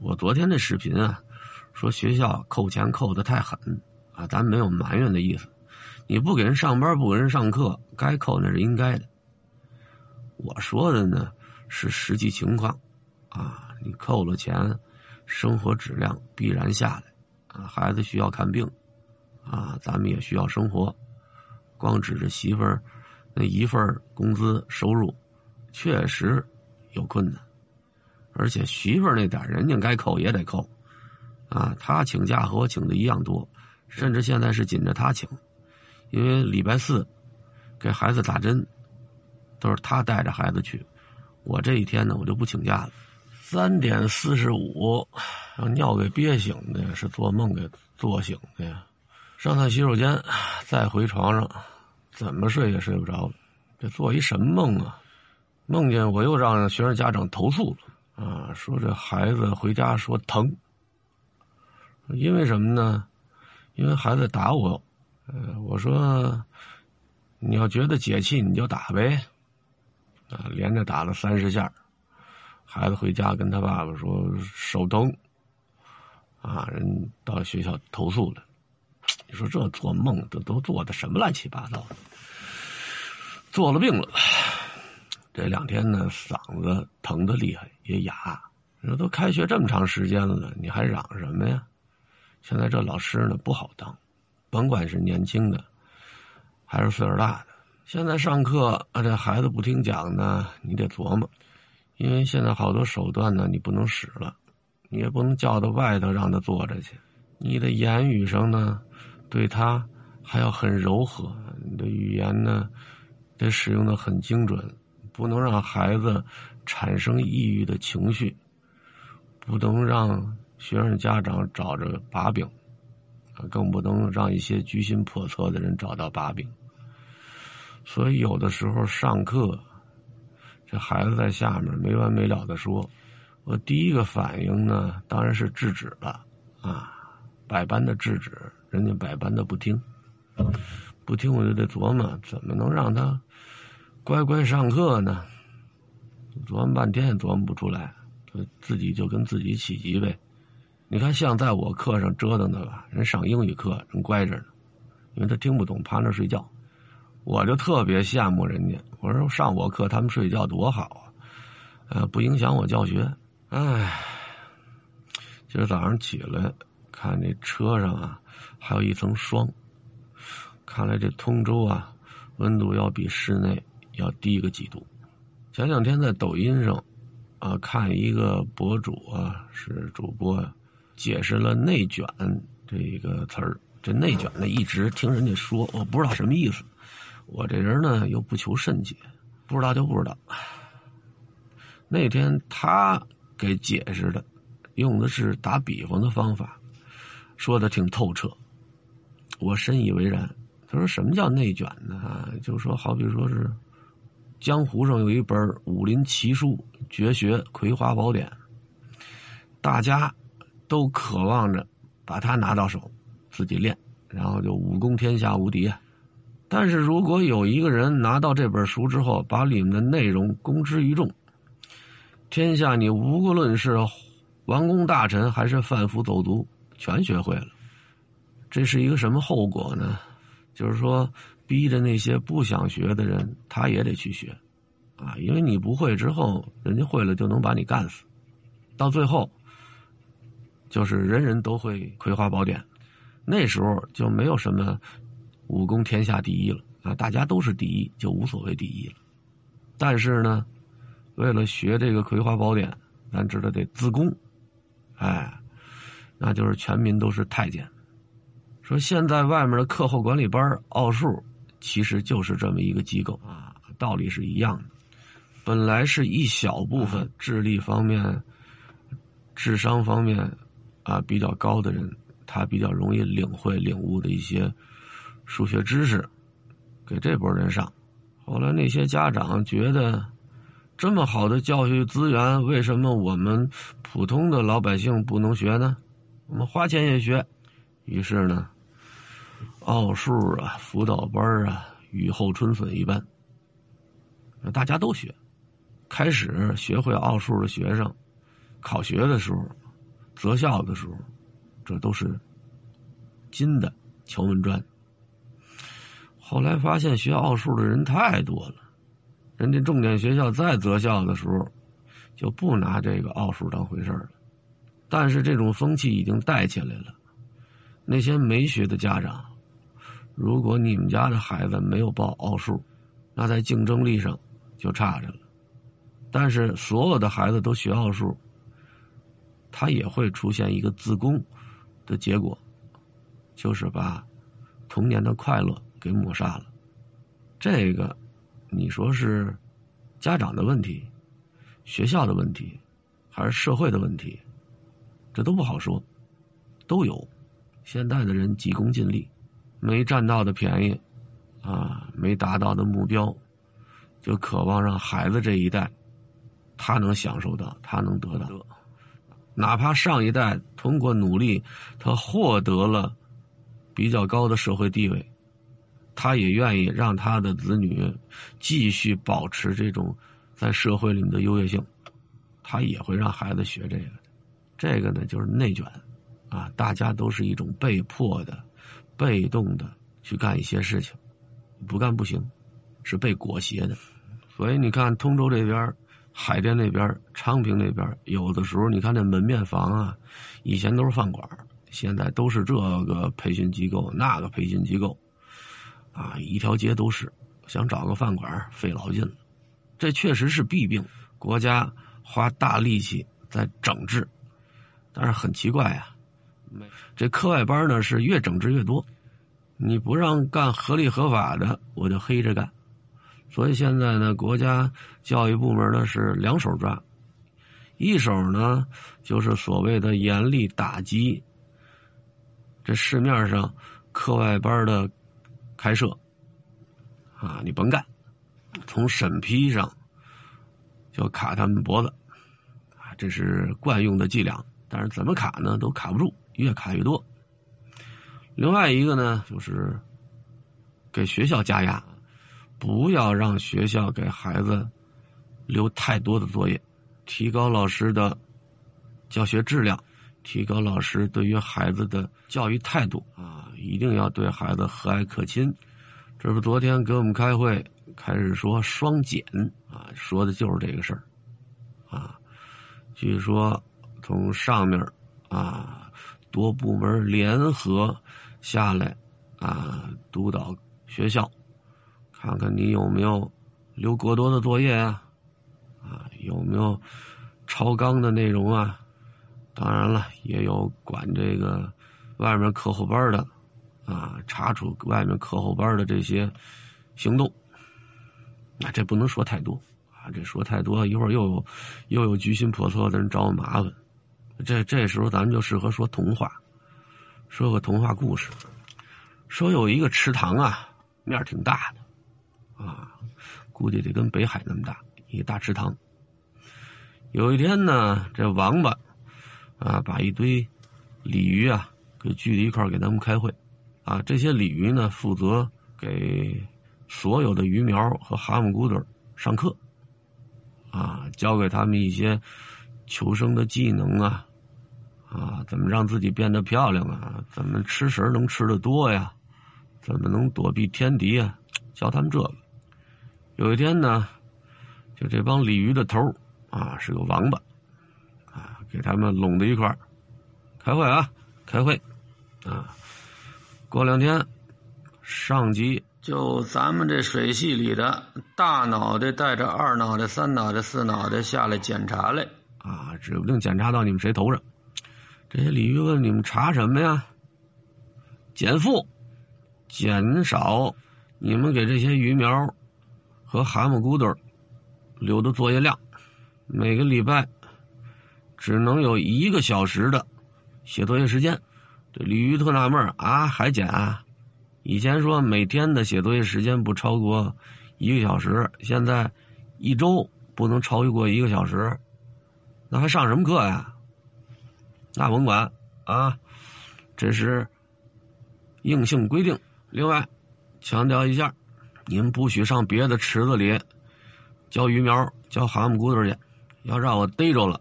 我昨天那视频啊，说学校扣钱扣的太狠啊，咱没有埋怨的意思。你不给人上班，不给人上课，该扣那是应该的。我说的呢是实际情况啊，你扣了钱，生活质量必然下来啊。孩子需要看病啊，咱们也需要生活，光指着媳妇儿那一份工资收入，确实有困难。而且媳妇儿那点人家该扣也得扣，啊，他请假和我请的一样多，甚至现在是紧着他请，因为礼拜四给孩子打针，都是他带着孩子去，我这一天呢我就不请假了。三点四十五，让尿给憋醒的，是做梦给做醒的呀。上趟洗手间，再回床上，怎么睡也睡不着了。这做一什么梦啊？梦见我又让学生家长投诉了。啊，说这孩子回家说疼，因为什么呢？因为孩子打我，呃，我说你要觉得解气你就打呗，啊，连着打了三十下，孩子回家跟他爸爸说手疼，啊，人到学校投诉了，你说这做梦都都做的什么乱七八糟的，做了病了。这两天呢，嗓子疼的厉害，也哑。你说都开学这么长时间了，你还嚷什么呀？现在这老师呢不好当，甭管是年轻的，还是岁数大的。现在上课啊，这孩子不听讲呢，你得琢磨，因为现在好多手段呢，你不能使了，你也不能叫到外头让他坐着去。你的言语上呢，对他还要很柔和，你的语言呢，得使用的很精准。不能让孩子产生抑郁的情绪，不能让学生家长找着把柄，更不能让一些居心叵测的人找到把柄。所以有的时候上课，这孩子在下面没完没了的说，我第一个反应呢，当然是制止了啊，百般的制止，人家百般的不听，不听我就得琢磨怎么能让他。乖乖上课呢，琢磨半天也琢磨不出来，自己就跟自己起急呗。你看，像在我课上折腾的吧，人上英语课人乖着呢，因为他听不懂，趴那睡觉。我就特别羡慕人家，我说上我课他们睡觉多好啊，呃，不影响我教学。唉，今儿早上起来看这车上啊，还有一层霜，看来这通州啊，温度要比室内。要低个几度。前两天在抖音上，啊，看一个博主啊，是主播，解释了“内卷”这一个词儿。这“内卷”呢，一直听人家说，我不知道什么意思。我这人呢，又不求甚解，不知道就不知道。那天他给解释的，用的是打比方的方法，说的挺透彻，我深以为然。他说：“什么叫内卷呢？就是说好比说是。”江湖上有一本武林奇书绝学《葵花宝典》，大家都渴望着把它拿到手，自己练，然后就武功天下无敌。但是如果有一个人拿到这本书之后，把里面的内容公之于众，天下你无论是王公大臣还是贩夫走卒，全学会了，这是一个什么后果呢？就是说。逼着那些不想学的人，他也得去学，啊，因为你不会之后，人家会了就能把你干死，到最后，就是人人都会《葵花宝典》，那时候就没有什么武功天下第一了啊，大家都是第一，就无所谓第一了。但是呢，为了学这个《葵花宝典》，咱知道得自宫，哎，那就是全民都是太监。说现在外面的课后管理班奥数。其实就是这么一个机构啊，道理是一样的。本来是一小部分智力方面、智商方面啊比较高的人，他比较容易领会、领悟的一些数学知识，给这波人上。后来那些家长觉得，这么好的教育资源，为什么我们普通的老百姓不能学呢？我们花钱也学。于是呢。奥数啊，辅导班啊，雨后春笋一般。大家都学，开始学会奥数的学生，考学的时候择校的时候，这都是金的敲门砖。后来发现学奥数的人太多了，人家重点学校再择校的时候，就不拿这个奥数当回事了。但是这种风气已经带起来了。那些没学的家长，如果你们家的孩子没有报奥数，那在竞争力上就差着了。但是所有的孩子都学奥数，他也会出现一个自宫的结果，就是把童年的快乐给抹杀了。这个，你说是家长的问题、学校的问题，还是社会的问题？这都不好说，都有。现在的人急功近利，没占到的便宜，啊，没达到的目标，就渴望让孩子这一代，他能享受到，他能得到。哪怕上一代通过努力，他获得了比较高的社会地位，他也愿意让他的子女继续保持这种在社会里面的优越性，他也会让孩子学这个。这个呢，就是内卷。啊，大家都是一种被迫的、被动的去干一些事情，不干不行，是被裹挟的。所以你看，通州这边、海淀那边、昌平那边，有的时候你看这门面房啊，以前都是饭馆，现在都是这个培训机构、那个培训机构，啊，一条街都是，想找个饭馆费老劲了。这确实是弊病，国家花大力气在整治，但是很奇怪呀。这课外班呢是越整治越多，你不让干合理合法的，我就黑着干。所以现在呢，国家教育部门呢是两手抓，一手呢就是所谓的严厉打击这市面上课外班的开设，啊，你甭干，从审批上就卡他们脖子，啊，这是惯用的伎俩，但是怎么卡呢，都卡不住。越卡越多。另外一个呢，就是给学校加压，不要让学校给孩子留太多的作业，提高老师的教学质量，提高老师对于孩子的教育态度啊，一定要对孩子和蔼可亲。这不昨天给我们开会，开始说双减啊，说的就是这个事儿啊。据说从上面啊。多部门联合下来，啊，督导学校，看看你有没有留过多的作业啊，啊，有没有超纲的内容啊？当然了，也有管这个外面课后班的，啊，查处外面课后班的这些行动。那这不能说太多啊，这说太多，一会儿又有又有居心叵测的人找我麻烦。这这时候咱们就适合说童话，说个童话故事。说有一个池塘啊，面挺大的，啊，估计得跟北海那么大，一个大池塘。有一天呢，这王八啊，把一堆鲤鱼啊给聚在一块儿给他们开会，啊，这些鲤鱼呢负责给所有的鱼苗和蛤蟆骨朵上课，啊，教给他们一些求生的技能啊。啊，怎么让自己变得漂亮啊？怎么吃食能吃的多呀？怎么能躲避天敌啊？教他们这个。有一天呢，就这帮鲤鱼的头啊是个王八，啊，给他们拢在一块儿开会啊，开会啊。过两天，上级就咱们这水系里的大脑袋带着二脑袋、三脑袋、四脑袋下来检查来啊，指不定检查到你们谁头上。这些鲤鱼问你们查什么呀？减负，减少你们给这些鱼苗和蛤蟆骨朵留的作业量，每个礼拜只能有一个小时的写作业时间。这鲤鱼特纳闷啊，还减啊？以前说每天的写作业时间不超过一个小时，现在一周不能超过一个小时，那还上什么课呀？那甭管啊，这是硬性规定。另外，强调一下，你们不许上别的池子里浇鱼苗、浇蛤蟆骨朵去，要让我逮着了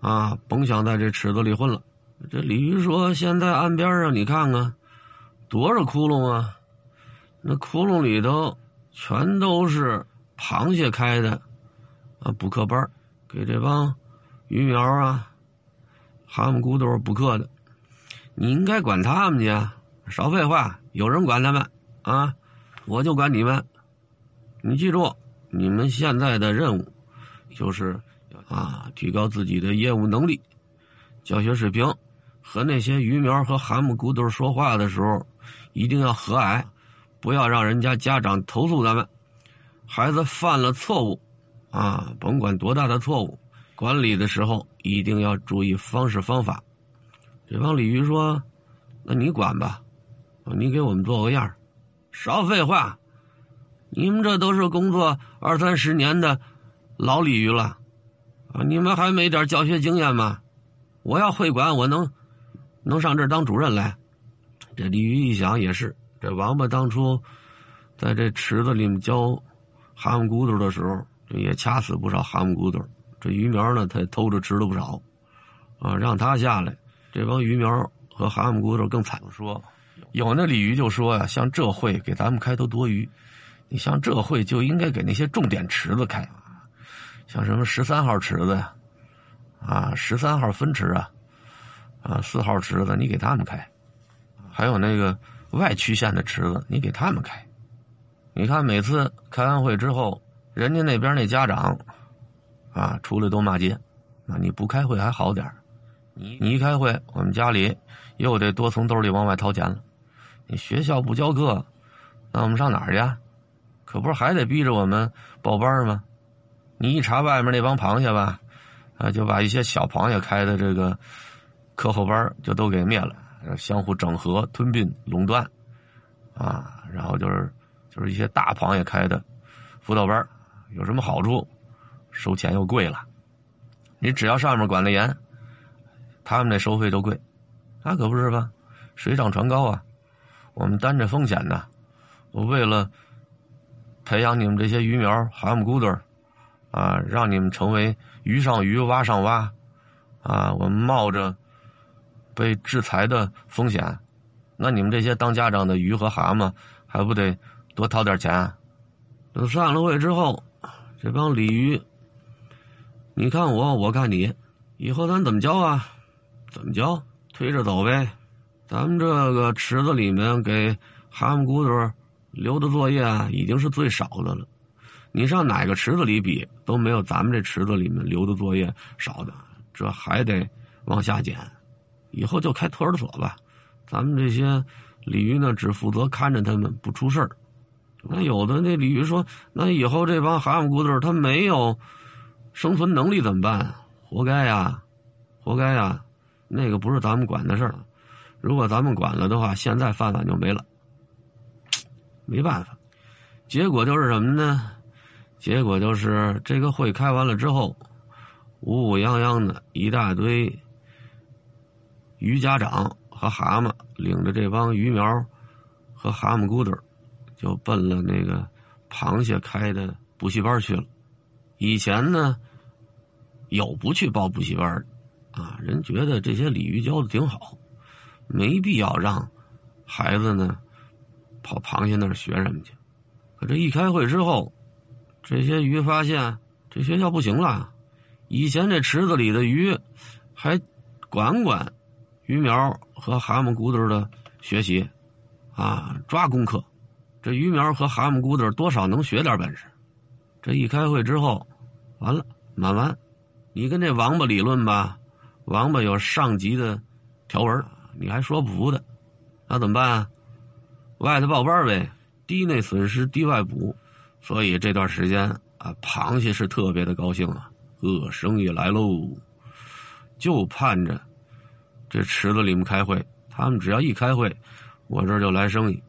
啊，甭想在这池子里混了。这鲤鱼说：“现在岸边上你看看，多少窟窿啊！那窟窿里头全都是螃蟹开的啊补课班，给这帮鱼苗啊、蛤蟆骨朵补课的。你应该管他们去啊，少废话！有人管他们啊，我就管你们。你记住，你们现在的任务就是啊，提高自己的业务能力、教学水平。”和那些鱼苗和蛤蟆骨头说话的时候，一定要和蔼，不要让人家家长投诉咱们。孩子犯了错误，啊，甭管多大的错误，管理的时候一定要注意方式方法。这帮鲤鱼说：“那你管吧，你给我们做个样儿少废话，你们这都是工作二三十年的老鲤鱼了，啊，你们还没点教学经验吗？我要会管，我能。能上这儿当主任来，这鲤鱼一想也是。这王八当初在这池子里面教蛤蟆骨头的时候，也掐死不少蛤蟆骨头。这鱼苗呢，他偷着吃了不少。啊，让他下来，这帮鱼苗和蛤蟆骨头更惨。说有那鲤鱼就说呀，像这会给咱们开都多余，你像这会就应该给那些重点池子开，像什么十三号池子呀，啊，十三号分池啊。啊，四号池子你给他们开，还有那个外区县的池子你给他们开。你看每次开完会之后，人家那边那家长啊出来都骂街。那你不开会还好点你你一开会，我们家里又得多从兜里往外掏钱了。你学校不教课，那我们上哪儿去？可不是还得逼着我们报班吗？你一查外面那帮螃蟹吧，啊，就把一些小螃蟹开的这个。课后班就都给灭了，相互整合、吞并、垄断，啊，然后就是就是一些大螃蟹开的辅导班，有什么好处？收钱又贵了。你只要上面管的严，他们那收费就贵，那可不是吧？水涨船高啊！我们担着风险呢，我为了培养你们这些鱼苗、蛤蟆骨朵啊，让你们成为鱼上鱼、蛙上蛙，啊，我们冒着。被制裁的风险，那你们这些当家长的鱼和蛤蟆还不得多掏点钱？等散了会之后，这帮鲤鱼，你看我，我看你，以后咱怎么教啊？怎么教？推着走呗。咱们这个池子里面给蛤蟆骨朵留的作业啊，已经是最少的了。你上哪个池子里比，都没有咱们这池子里面留的作业少的。这还得往下减。以后就开托儿所吧，咱们这些鲤鱼呢，只负责看着他们不出事儿。那有的那鲤鱼说：“那以后这帮蛤蟆骨头他没有生存能力怎么办？活该呀，活该呀！那个不是咱们管的事儿。如果咱们管了的话，现在饭碗就没了。没办法，结果就是什么呢？结果就是这个会开完了之后，乌乌泱泱的一大堆。”鱼家长和蛤蟆领着这帮鱼苗和蛤蟆骨朵就奔了那个螃蟹开的补习班去了。以前呢，有不去报补习班的啊，人觉得这些鲤鱼教的挺好，没必要让孩子呢跑螃蟹那儿学什么去。可这一开会之后，这些鱼发现这学校不行了。以前这池子里的鱼还管管。鱼苗和蛤蟆骨朵的学习，啊，抓功课。这鱼苗和蛤蟆骨朵多少能学点本事。这一开会之后，完了，满完，你跟这王八理论吧，王八有上级的条文，你还说不服的，那怎么办啊？外头报班呗，低内损失低外补。所以这段时间啊，螃蟹是特别的高兴啊，呃，生意来喽，就盼着。这池子里面开会，他们只要一开会，我这儿就来生意。